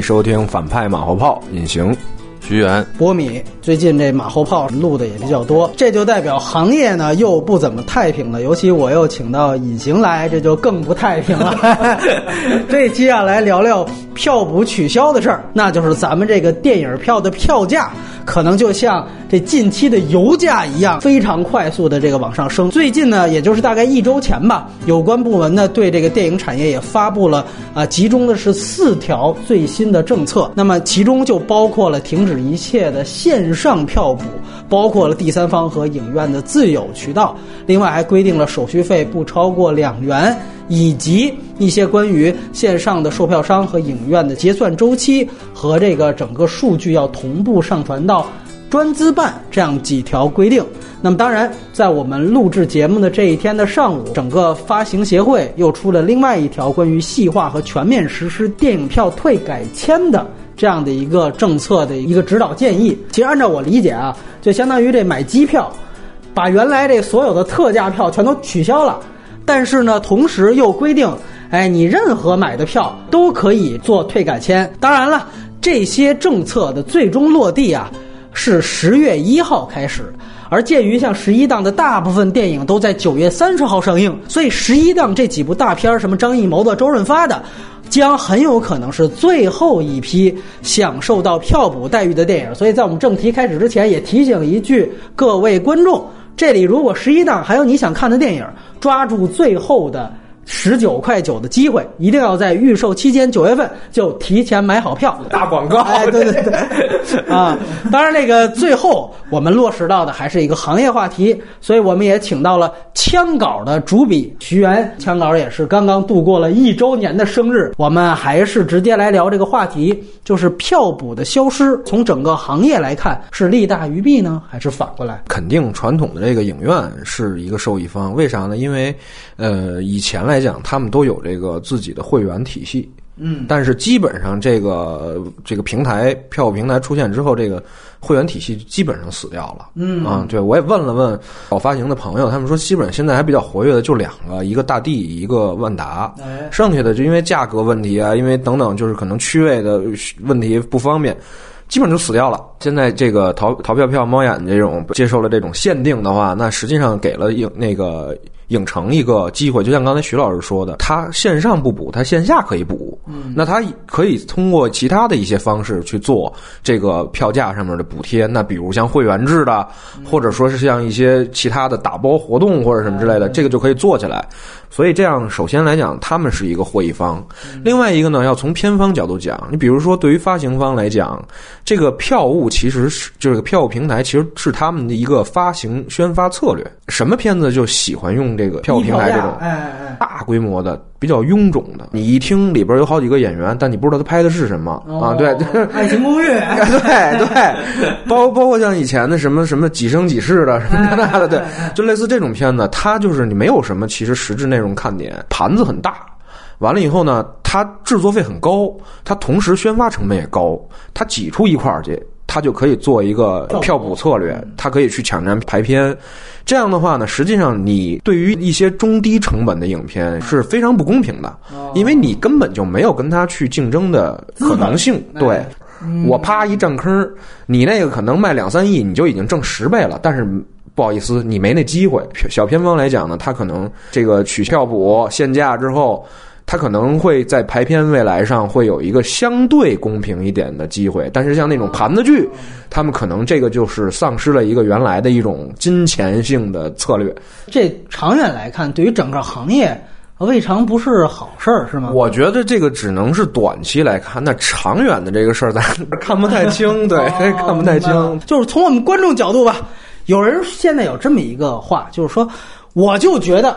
收听反派马后炮，隐形。徐源，波米最近这马后炮录的也比较多，这就代表行业呢又不怎么太平了。尤其我又请到隐形来，这就更不太平了。这接下，来聊聊票补取消的事儿，那就是咱们这个电影票的票价，可能就像这近期的油价一样，非常快速的这个往上升。最近呢，也就是大概一周前吧，有关部门呢对这个电影产业也发布了啊，集中的是四条最新的政策。那么其中就包括了停止。一切的线上票补，包括了第三方和影院的自有渠道，另外还规定了手续费不超过两元，以及一些关于线上的售票商和影院的结算周期和这个整个数据要同步上传到专资办这样几条规定。那么，当然，在我们录制节目的这一天的上午，整个发行协会又出了另外一条关于细化和全面实施电影票退改签的。这样的一个政策的一个指导建议，其实按照我理解啊，就相当于这买机票，把原来这所有的特价票全都取消了，但是呢，同时又规定，哎，你任何买的票都可以做退改签。当然了，这些政策的最终落地啊，是十月一号开始。而鉴于像十一档的大部分电影都在九月三十号上映，所以十一档这几部大片儿，什么张艺谋的、周润发的。将很有可能是最后一批享受到票补待遇的电影，所以在我们正题开始之前，也提醒一句各位观众：这里如果十一档还有你想看的电影，抓住最后的。十九块九的机会，一定要在预售期间九月份就提前买好票。大广告，哎，对对对，啊，当然那个最后我们落实到的还是一个行业话题，所以我们也请到了枪稿的主笔徐源，枪稿也是刚刚度过了一周年的生日，我们还是直接来聊这个话题，就是票补的消失，从整个行业来看是利大于弊呢，还是反过来？肯定传统的这个影院是一个受益方，为啥呢？因为，呃，以前来。讲他们都有这个自己的会员体系，嗯，但是基本上这个这个平台票务平台出现之后，这个会员体系基本上死掉了，嗯啊，对我也问了问搞发行的朋友，他们说基本上现在还比较活跃的就两个，一个大地，一个万达，剩下的就因为价格问题啊，因为等等，就是可能区位的问题不方便。基本就死掉了。现在这个淘淘票票、猫眼这种接受了这种限定的话，那实际上给了影那个影城一个机会。就像刚才徐老师说的，他线上不补，他线下可以补。嗯，那他可以通过其他的一些方式去做这个票价上面的补贴。那比如像会员制的，或者说是像一些其他的打包活动或者什么之类的，这个就可以做起来。所以这样，首先来讲，他们是一个获益方。另外一个呢，要从片方角度讲，你比如说，对于发行方来讲，这个票务其实是就是票务平台，其实是他们的一个发行宣发策略。什么片子就喜欢用这个票务平台这种大规模的、比较臃肿的。你一听里边有好几个演员，但你不知道他拍的是什么啊？对，爱情公寓，对 对，包包括像以前的什么什么几生几世的什么那的，对，就类似这种片子，它就是你没有什么其实实质内。容看点盘子很大，完了以后呢，它制作费很高，它同时宣发成本也高，它挤出一块儿去，它就可以做一个票补策略，他可以去抢占排片。这样的话呢，实际上你对于一些中低成本的影片是非常不公平的，因为你根本就没有跟他去竞争的可能性。对我啪一占坑，你那个可能卖两三亿，你就已经挣十倍了，但是。不好意思，你没那机会。小片方来讲呢，他可能这个取票补限价之后，他可能会在排片未来上会有一个相对公平一点的机会。但是像那种盘子剧，他们可能这个就是丧失了一个原来的一种金钱性的策略。这长远来看，对于整个行业未尝不是好事儿，是吗？我觉得这个只能是短期来看，那长远的这个事儿咱看不太清，对，看不太清。就是从我们观众角度吧。有人现在有这么一个话，就是说，我就觉得，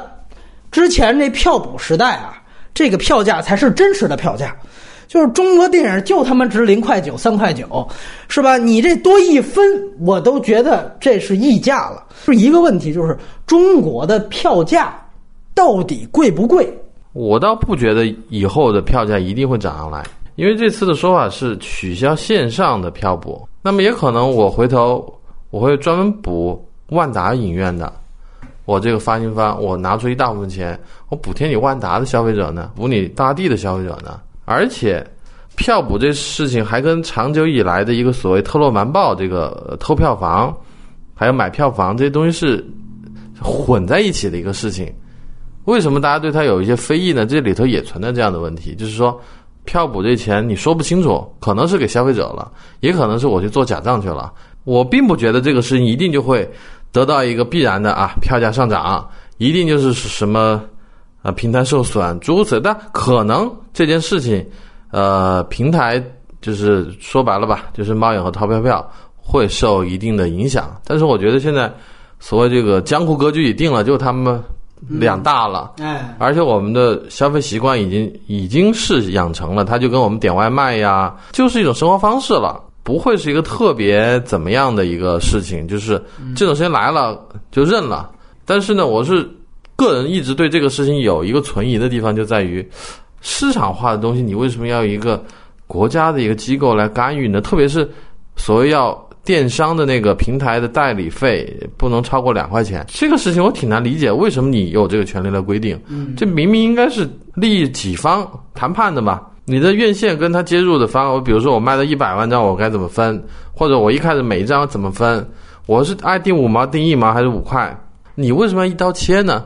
之前这票补时代啊，这个票价才是真实的票价，就是中国电影就他妈值零块九、三块九，是吧？你这多一分，我都觉得这是溢价了。是一个问题，就是中国的票价到底贵不贵？我倒不觉得以后的票价一定会涨上来，因为这次的说法是取消线上的票补，那么也可能我回头。我会专门补万达影院的，我这个发行方，我拿出一大部分钱，我补贴你万达的消费者呢，补你大地的消费者呢，而且票补这事情还跟长久以来的一个所谓特洛瞒报这个偷票房，还有买票房这些东西是混在一起的一个事情。为什么大家对它有一些非议呢？这里头也存在这样的问题，就是说票补这钱你说不清楚，可能是给消费者了，也可能是我去做假账去了。我并不觉得这个事情一定就会得到一个必然的啊票价上涨，一定就是什么啊平台受损诸如此类。但可能这件事情，呃，平台就是说白了吧，就是猫眼和淘票票会受一定的影响。但是我觉得现在所谓这个江湖格局已定了，就他们两大了。哎，而且我们的消费习惯已经已经是养成了，它就跟我们点外卖呀，就是一种生活方式了，不会是一个特别怎么样的一个事情，就是这种事情来了就认了。但是呢，我是个人一直对这个事情有一个存疑的地方，就在于市场化的东西，你为什么要一个国家的一个机构来干预呢？特别是所谓要电商的那个平台的代理费不能超过两块钱，这个事情我挺难理解，为什么你有这个权利来规定？嗯，这明明应该是利益己方谈判的吧？你的院线跟他接入的方，我比如说我卖了一百万张，我该怎么分？或者我一开始每一张怎么分？我是爱定五毛、定一毛还是五块？你为什么要一刀切呢？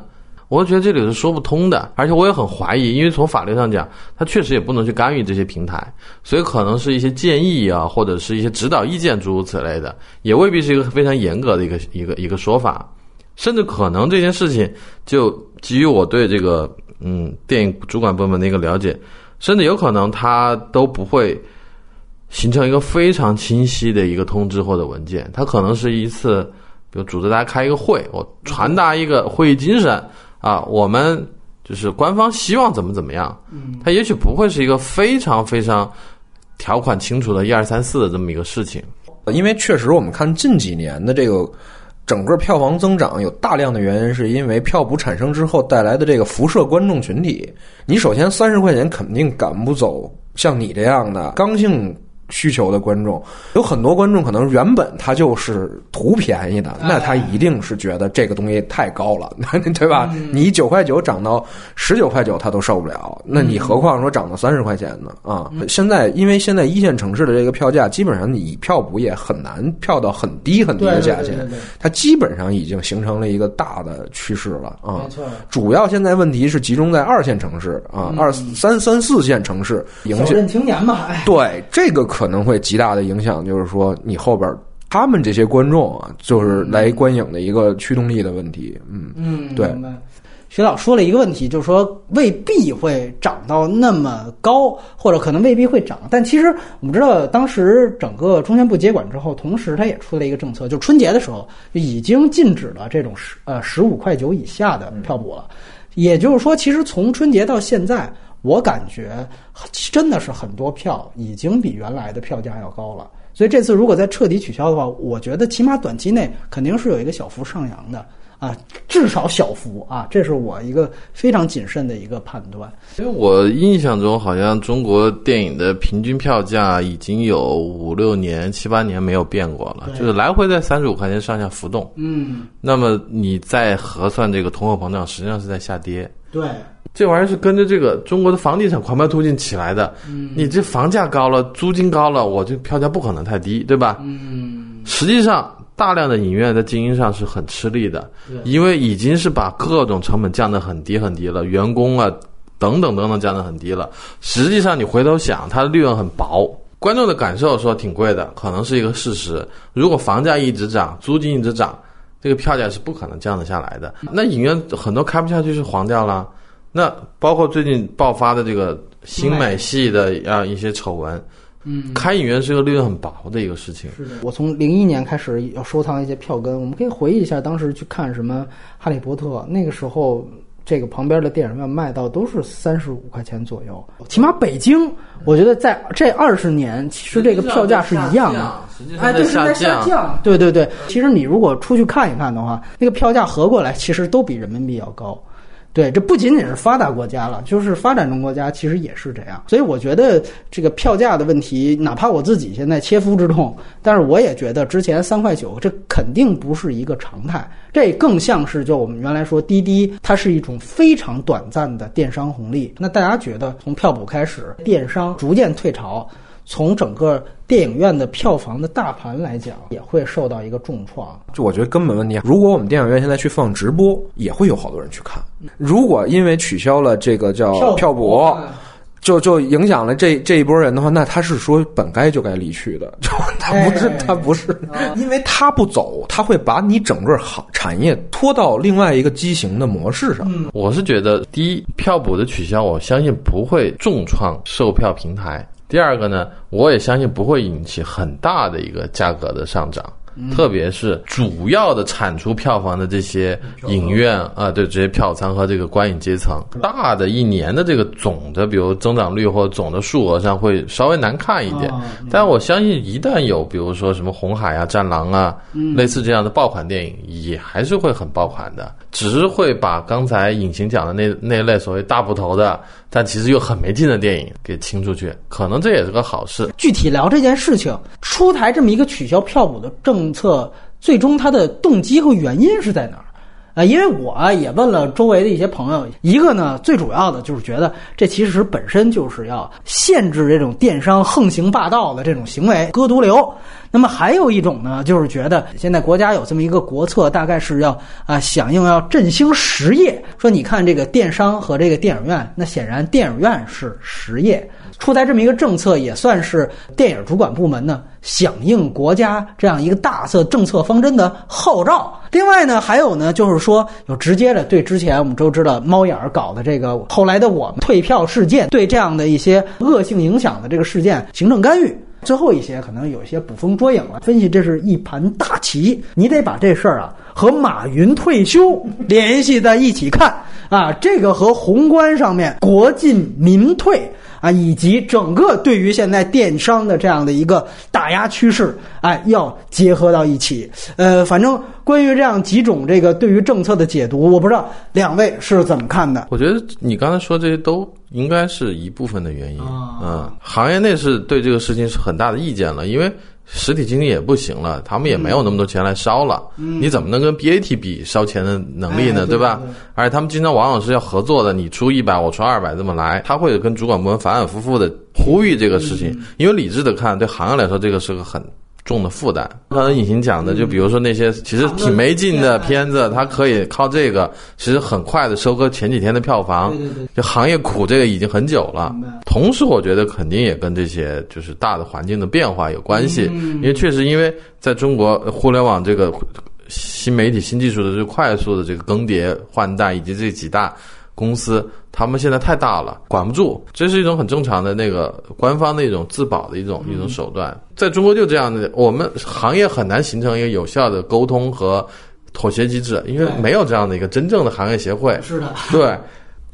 我觉得这里是说不通的，而且我也很怀疑，因为从法律上讲，他确实也不能去干预这些平台，所以可能是一些建议啊，或者是一些指导意见诸如此类的，也未必是一个非常严格的一个一个一个说法，甚至可能这件事情就基于我对这个嗯电影主管部门的一个了解，甚至有可能它都不会形成一个非常清晰的一个通知或者文件，它可能是一次，比如组织大家开一个会，我传达一个会议精神啊，我们就是官方希望怎么怎么样，嗯，它也许不会是一个非常非常条款清楚的一二三四的这么一个事情。因为确实我们看近几年的这个整个票房增长，有大量的原因是因为票补产生之后带来的这个辐射观众群体。你首先三十块钱肯定赶不走像你这样的刚性。需求的观众有很多观众，可能原本他就是图便宜的，那他一定是觉得这个东西太高了，对吧？你九块九涨到十九块九，他都受不了，那你何况说涨到三十块钱呢？啊，现在因为现在一线城市的这个票价，基本上你票补也很难票到很低很低的价钱，它基本上已经形成了一个大的趋势了啊。没错，主要现在问题是集中在二线城市啊，二三三四线城市影响青年嘛，哎，对这个。可能会极大的影响，就是说你后边他们这些观众啊，就是来观影的一个驱动力的问题。嗯嗯，对。徐老说了一个问题，就是说未必会涨到那么高，或者可能未必会涨。但其实我们知道，当时整个中宣部接管之后，同时它也出了一个政策，就春节的时候已经禁止了这种十呃十五块九以下的票补了。也就是说，其实从春节到现在。我感觉真的是很多票已经比原来的票价要高了，所以这次如果再彻底取消的话，我觉得起码短期内肯定是有一个小幅上扬的啊，至少小幅啊，这是我一个非常谨慎的一个判断。因为我印象中好像中国电影的平均票价已经有五六年、七八年没有变过了，就是来回在三十五块钱上下浮动。嗯，那么你再核算这个通货膨胀，实际上是在下跌。对。这玩意儿是跟着这个中国的房地产狂飙突进起来的。嗯，你这房价高了，租金高了，我这票价不可能太低，对吧？嗯，实际上，大量的影院在经营上是很吃力的，因为已经是把各种成本降得很低很低了，员工啊等等等等降得很低了。实际上，你回头想，它的利润很薄，观众的感受说挺贵的，可能是一个事实。如果房价一直涨，租金一直涨，这个票价是不可能降得下来的。那影院很多开不下去，是黄掉了。那包括最近爆发的这个新美系的啊一些丑闻，嗯，开影院是一个利润很薄的一个事情。是的，我从零一年开始要收藏一些票根，我们可以回忆一下当时去看什么《哈利波特》，那个时候这个旁边的电影院卖到都是三十五块钱左右。起码北京，我觉得在这二十年，其实这个票价是一样的，哎，对，是在下降。对对对，其实你如果出去看一看的话，那个票价合过来，其实都比人民币要高。对，这不仅仅是发达国家了，就是发展中国家其实也是这样。所以我觉得这个票价的问题，哪怕我自己现在切肤之痛，但是我也觉得之前三块九，这肯定不是一个常态。这更像是就我们原来说滴滴，它是一种非常短暂的电商红利。那大家觉得从票补开始，电商逐渐退潮。从整个电影院的票房的大盘来讲，也会受到一个重创。就我觉得根本问题，如果我们电影院现在去放直播，也会有好多人去看。如果因为取消了这个叫票补，就就影响了这这一波人的话，那他是说本该就该离去的，就他不是他不是，因为他不走，他会把你整个行产业拖到另外一个畸形的模式上。我是觉得，第一，票补的取消，我相信不会重创售票平台。第二个呢，我也相信不会引起很大的一个价格的上涨，特别是主要的产出票房的这些影院啊，对这些票仓和这个观影阶层，大的一年的这个总的，比如增长率或总的数额上会稍微难看一点。但我相信，一旦有比如说什么红海啊、战狼啊，类似这样的爆款电影，也还是会很爆款的。只是会把刚才隐形讲的那那类所谓大部头的，但其实又很没劲的电影给清出去，可能这也是个好事。具体聊这件事情，出台这么一个取消票补的政策，最终它的动机和原因是在哪儿？啊，因为我也问了周围的一些朋友，一个呢，最主要的就是觉得这其实本身就是要限制这种电商横行霸道的这种行为，割毒瘤。那么还有一种呢，就是觉得现在国家有这么一个国策，大概是要啊响应要振兴实业。说你看这个电商和这个电影院，那显然电影院是实业，出台这么一个政策，也算是电影主管部门呢响应国家这样一个大策政策方针的号召。另外呢，还有呢，就是说有直接的对之前我们都知道猫眼儿搞的这个后来的我们退票事件，对这样的一些恶性影响的这个事件行政干预。最后一些可能有一些捕风捉影了，分析这是一盘大棋，你得把这事儿啊和马云退休 联系在一起看啊，这个和宏观上面国进民退啊，以及整个对于现在电商的这样的一个打压趋势，哎，要结合到一起。呃，反正关于这样几种这个对于政策的解读，我不知道两位是怎么看的。我觉得你刚才说这些都。应该是一部分的原因，嗯，行业内是对这个事情是很大的意见了，因为实体经济也不行了，他们也没有那么多钱来烧了，你怎么能跟 BAT 比烧钱的能力呢？对吧？而且他们经常往往是要合作的，你出一百，我出二百，这么来，他会跟主管部门反反复复的呼吁这个事情，因为理智的看，对行业来说，这个是个很。重的负担。刚才隐形讲的，就比如说那些其实挺没劲的片子，它可以靠这个，其实很快的收割前几天的票房。就行业苦这个已经很久了。同时，我觉得肯定也跟这些就是大的环境的变化有关系。因为确实，因为在中国互联网这个新媒体、新技术的这个快速的这个更迭换代，以及这几大。公司他们现在太大了，管不住，这是一种很正常的那个官方的一种自保的一种一种手段。在中国就这样的，我们行业很难形成一个有效的沟通和妥协机制，因为没有这样的一个真正的行业协会。是的，对。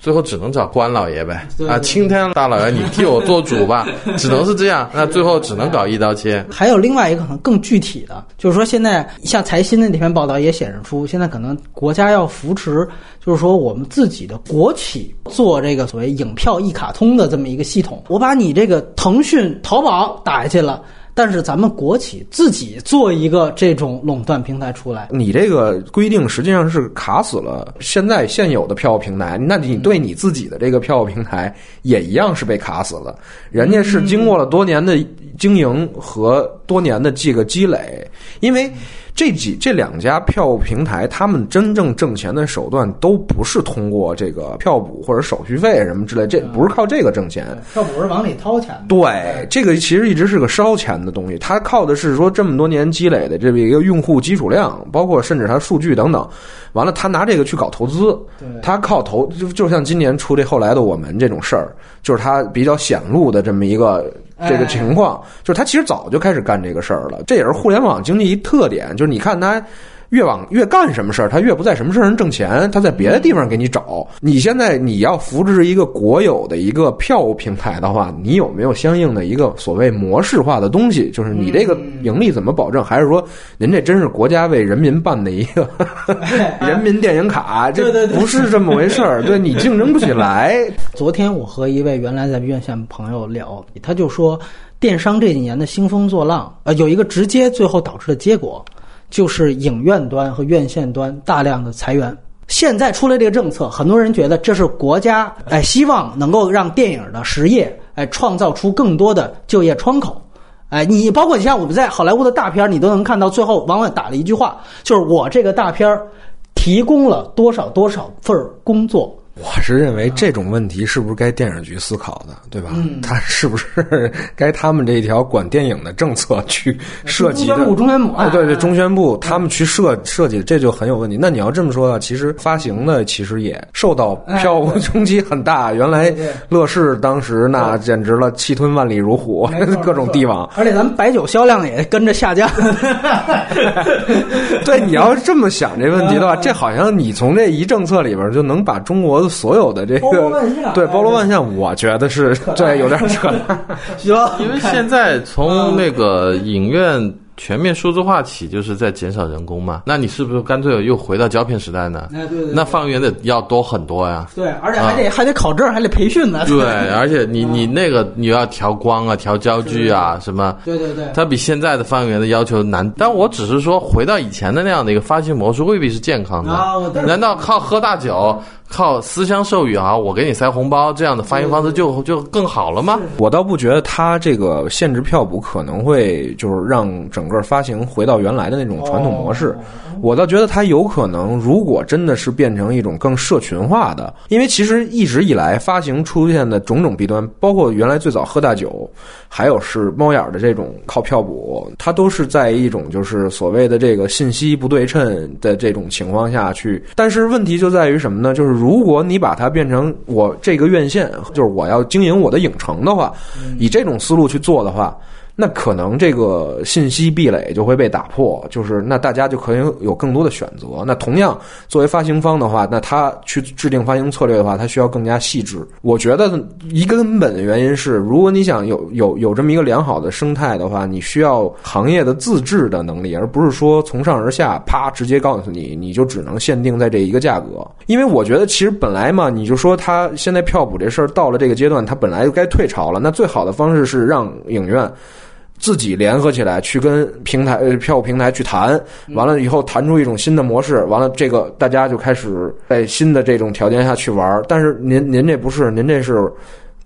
最后只能找关老爷呗，啊，青天大老爷，你替我做主吧，只能是这样。那最后只能搞一刀切。还有另外一个可能更具体的，就是说现在像财新的那篇报道也显示出，现在可能国家要扶持，就是说我们自己的国企做这个所谓影票一卡通的这么一个系统。我把你这个腾讯、淘宝打下去了。但是咱们国企自己做一个这种垄断平台出来，你这个规定实际上是卡死了现在现有的票务平台，那你对你自己的这个票务平台也一样是被卡死了。人家是经过了多年的经营和多年的这个积累，因为。这几这两家票务平台，他们真正挣钱的手段都不是通过这个票补或者手续费什么之类，这不是靠这个挣钱。票补是往里掏钱。对，这个其实一直是个烧钱的东西，它靠的是说这么多年积累的这么一个用户基础量，包括甚至它数据等等。完了，他拿这个去搞投资，他靠投就就像今年出这后来的我们这种事儿，就是他比较显露的这么一个。这个情况就是他其实早就开始干这个事儿了，这也是互联网经济一特点。就是你看他越往越干什么事儿，他越不在什么事儿上挣钱，他在别的地方给你找。你现在你要扶持一个国有的一个票务平台的话，你有没有相应的一个所谓模式化的东西？就是你这个盈利怎么保证？还是说您这真是国家为人民办的一个 人民电影卡？这不是这么回事儿，对你竞争不起来。昨天我和一位原来在院线朋友聊，他就说，电商这几年的兴风作浪，呃，有一个直接最后导致的结果，就是影院端和院线端大量的裁员。现在出来这个政策，很多人觉得这是国家哎希望能够让电影的实业哎创造出更多的就业窗口。哎，你包括你像我们在好莱坞的大片，你都能看到最后往往打了一句话，就是我这个大片提供了多少多少份工作。我是认为这种问题是不是该电影局思考的，对吧？他是不是该他们这一条管电影的政策去设计的？中宣部，中宣部，哎，对对，中宣部他们去设设计，这就很有问题。那你要这么说啊，其实发行的其实也受到票务冲击很大。原来乐视当时那简直了，气吞万里如虎，各种帝王。而且咱们白酒销量也跟着下降。对，你要这么想这问题的话，这好像你从这一政策里边就能把中国。所有的这个对包罗万 象，我觉得是 这有点扯。行，因为现在从那个影院。全面数字化起就是在减少人工嘛？那你是不是干脆又回到胶片时代呢？哎，对对。那放映员得要多很多呀。对，而且还得还得考证，还得培训呢。对，而且你你那个你要调光啊，调焦距啊，什么？对对对。它比现在的放映员的要求难。但我只是说，回到以前的那样的一个发行模式，未必是健康的。啊，难道靠喝大酒？靠私相授予啊，我给你塞红包，这样的发行方式就就更好了吗？我倒不觉得他这个限制票补可能会就是让整个发行回到原来的那种传统模式。我倒觉得它有可能，如果真的是变成一种更社群化的，因为其实一直以来发行出现的种种弊端，包括原来最早喝大酒，还有是猫眼的这种靠票补，它都是在一种就是所谓的这个信息不对称的这种情况下去。但是问题就在于什么呢？就是如果你把它变成我这个院线，就是我要经营我的影城的话，以这种思路去做的话。那可能这个信息壁垒就会被打破，就是那大家就可以有更多的选择。那同样作为发行方的话，那他去制定发行策略的话，他需要更加细致。我觉得一个根本的原因是，如果你想有有有这么一个良好的生态的话，你需要行业的自制的能力，而不是说从上而下啪直接告诉你，你就只能限定在这一个价格。因为我觉得其实本来嘛，你就说他现在票补这事儿到了这个阶段，他本来就该退潮了。那最好的方式是让影院。自己联合起来去跟平台呃票务平台去谈，完了以后谈出一种新的模式，完了这个大家就开始在新的这种条件下去玩。但是您您这不是，您这是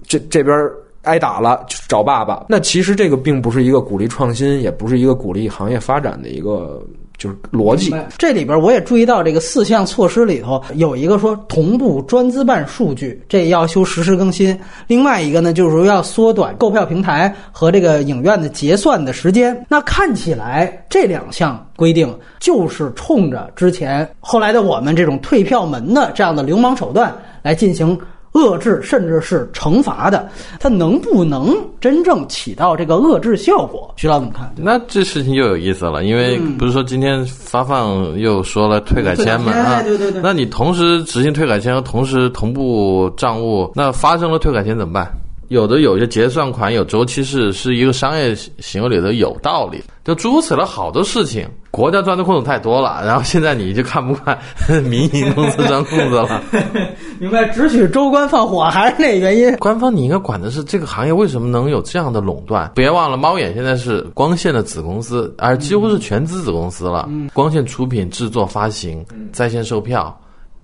这这边挨打了找爸爸。那其实这个并不是一个鼓励创新，也不是一个鼓励行业发展的一个。就是逻辑，这里边我也注意到这个四项措施里头有一个说同步专资办数据，这要求实时更新。另外一个呢，就是说要缩短购票平台和这个影院的结算的时间。那看起来这两项规定就是冲着之前后来的我们这种退票门的这样的流氓手段来进行。遏制甚至是惩罚的，它能不能真正起到这个遏制效果？徐老怎么看？那这事情又有意思了，因为不是说今天发放又说了退改签嘛？啊，对对对。那你同时执行退改签和同时同步账务，那发生了退改签怎么办？有的有些结算款有周期是是一个商业行为里头有道理，就诸如此类好多事情，国家钻的空子太多了，然后现在你就看不惯民营公司钻空子了。明白，只许州官放火，还是那原因？官方你应该管的是这个行业为什么能有这样的垄断？别忘了，猫眼现在是光线的子公司，而几乎是全资子公司了。光线出品、制作、发行、在线售票，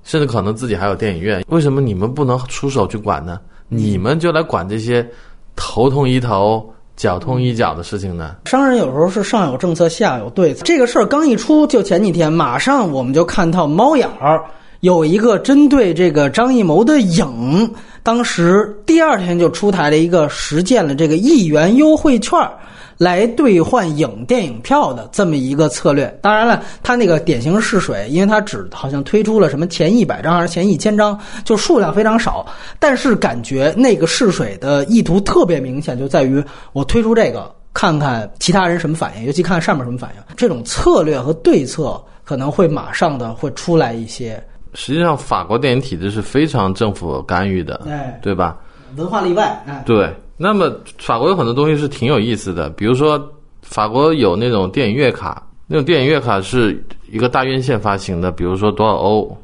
甚至可能自己还有电影院，为什么你们不能出手去管呢？你们就来管这些头痛医头、脚痛医脚的事情呢？商人有时候是上有政策，下有对策。这个事儿刚一出，就前几天，马上我们就看到猫眼儿有一个针对这个张艺谋的影，当时第二天就出台了一个实践了这个一元优惠券儿。来兑换影电影票的这么一个策略，当然了，他那个典型试水，因为他只好像推出了什么前一百张还是前一千张，就数量非常少，但是感觉那个试水的意图特别明显，就在于我推出这个，看看其他人什么反应，尤其看上面什么反应。这种策略和对策可能会马上的会出来一些。实际上，法国电影体制是非常政府干预的，哎，对吧？文化例外，哎，对。那么法国有很多东西是挺有意思的，比如说法国有那种电影月卡，那种电影月卡是一个大院线发行的，比如说多少欧，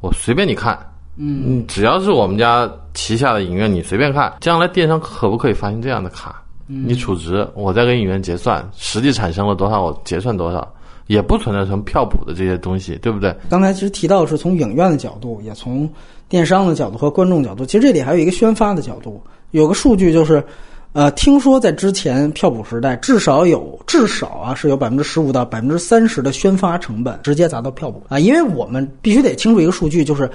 我随便你看，嗯，只要是我们家旗下的影院，你随便看。将来电商可不可以发行这样的卡？你储值，我再跟影院结算，实际产生了多少，我结算多少，也不存在什么票补的这些东西，对不对？刚才其实提到是从影院的角度，也从电商的角度和观众角度，其实这里还有一个宣发的角度。有个数据就是，呃，听说在之前票补时代，至少有至少啊是有百分之十五到百分之三十的宣发成本直接砸到票补啊，因为我们必须得清楚一个数据，就是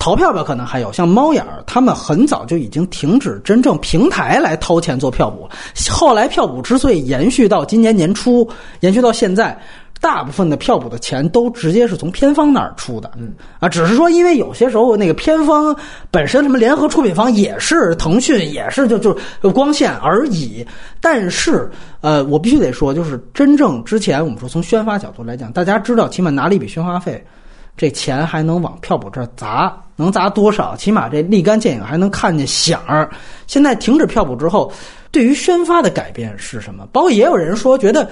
淘票票可能还有像猫眼儿，他们很早就已经停止真正平台来掏钱做票补。后来票补之所以延续到今年年初，延续到现在。大部分的票补的钱都直接是从片方那儿出的，嗯啊，只是说因为有些时候那个片方本身什么联合出品方也是腾讯，也是就就光线而已。但是呃，我必须得说，就是真正之前我们说从宣发角度来讲，大家知道起码拿了一笔宣发费，这钱还能往票补这儿砸，能砸多少？起码这立竿见影，还能看见响儿。现在停止票补之后。对于宣发的改变是什么？包括也有人说，觉得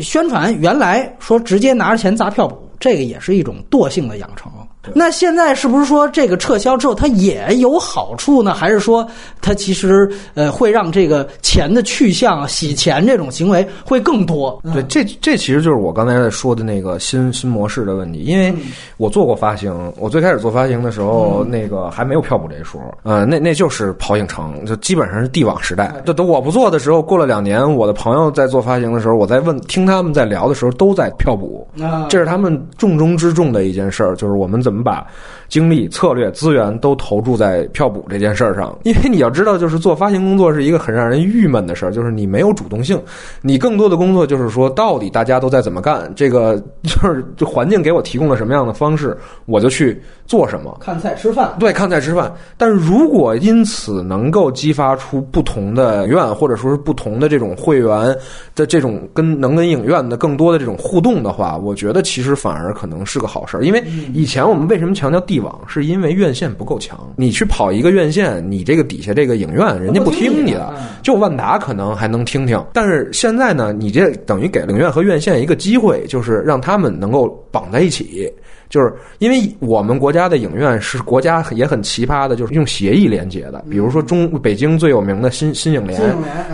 宣传原来说直接拿着钱砸票补，这个也是一种惰性的养成。那现在是不是说这个撤销之后它也有好处呢？还是说它其实呃会让这个钱的去向、洗钱这种行为会更多？对，这这其实就是我刚才在说的那个新新模式的问题。因为我做过发行，我最开始做发行的时候，那个还没有票补这一说，呃，那那就是跑影城，就基本上是地网时代。就等我不做的时候，过了两年，我的朋友在做发行的时候，我在问听他们在聊的时候，都在票补，这是他们重中之重的一件事儿，就是我们怎么。怎么把精力、策略、资源都投注在票补这件事儿上？因为你要知道，就是做发行工作是一个很让人郁闷的事儿，就是你没有主动性，你更多的工作就是说，到底大家都在怎么干？这个就是这环境给我提供了什么样的方式，我就去做什么。看菜吃饭，对，看菜吃饭。但是如果因此能够激发出不同的影院，或者说是不同的这种会员的这种跟能跟影院的更多的这种互动的话，我觉得其实反而可能是个好事儿，因为以前我们。为什么强调地网？是因为院线不够强。你去跑一个院线，你这个底下这个影院，人家不听你的。就万达可能还能听听，但是现在呢，你这等于给了影院和院线一个机会，就是让他们能够绑在一起。就是因为我们国家的影院是国家也很奇葩的，就是用协议连接的。比如说中北京最有名的新新影联，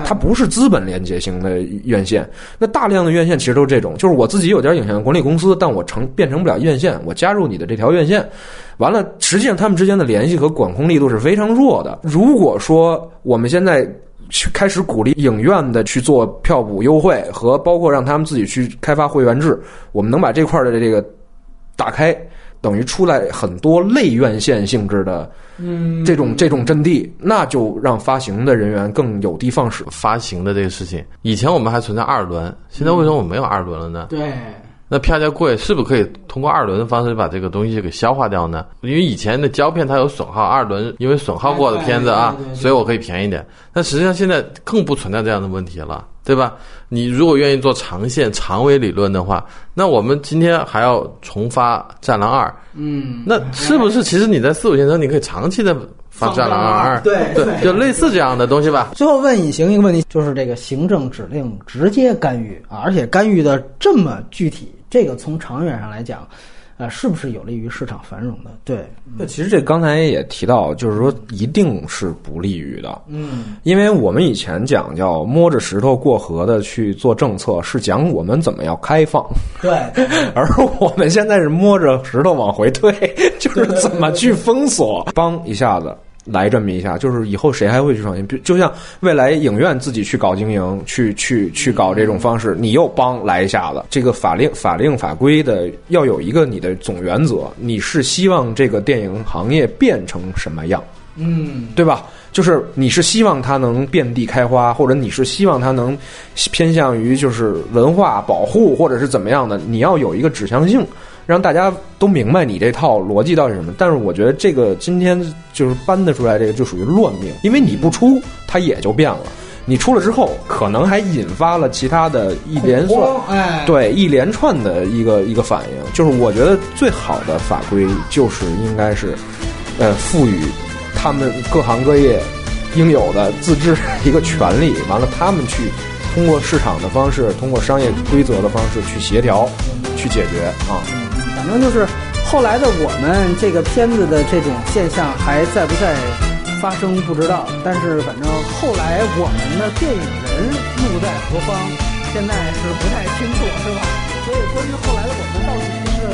它不是资本连接型的院线。那大量的院线其实都是这种，就是我自己有家影像管理公司，但我成变成不了院线，我加入你的这条院线，完了，实际上他们之间的联系和管控力度是非常弱的。如果说我们现在去开始鼓励影院的去做票补优惠，和包括让他们自己去开发会员制，我们能把这块的这个。打开，等于出来很多类院线性质的，嗯，这种这种阵地，那就让发行的人员更有的放矢。发行的这个事情，以前我们还存在二轮，现在为什么我没有二轮了呢？对。那票价贵，是不是可以通过二轮的方式把这个东西给消化掉呢？因为以前的胶片它有损耗，二轮因为损耗过的片子啊，所以我可以便宜点。但实际上现在更不存在这样的问题了，对吧？你如果愿意做长线、长尾理论的话，那我们今天还要重发《战狼二》，嗯，那是不是其实你在四五线城你可以长期的发《战狼二》？对对，就类似这样的东西吧。最后问隐形一个问题，就是这个行政指令直接干预啊，而且干预的这么具体。这个从长远上来讲，呃，是不是有利于市场繁荣的？对，那其实这刚才也提到，就是说一定是不利于的。嗯，因为我们以前讲叫摸着石头过河的去做政策，是讲我们怎么要开放。对，而我们现在是摸着石头往回退，就是怎么去封锁，帮一下子。来这么一下，就是以后谁还会去创新？就像未来影院自己去搞经营，去去去搞这种方式，你又帮来一下子。这个法令法令法规的要有一个你的总原则，你是希望这个电影行业变成什么样？嗯，对吧？就是你是希望它能遍地开花，或者你是希望它能偏向于就是文化保护，或者是怎么样的？你要有一个指向性。让大家都明白你这套逻辑到底是什么，但是我觉得这个今天就是搬得出来，这个就属于乱命，因为你不出，它也就变了。你出了之后，可能还引发了其他的一连串，哎，对一连串的一个一个反应。就是我觉得最好的法规就是应该是，呃，赋予他们各行各业应有的自治一个权利，完了他们去通过市场的方式，通过商业规则的方式去协调，去解决啊。反正就是后来的我们这个片子的这种现象还在不在发生不知道，但是反正后来我们的电影人路在何方，现在是不太清楚，是吧？所以关于后来的我们到底是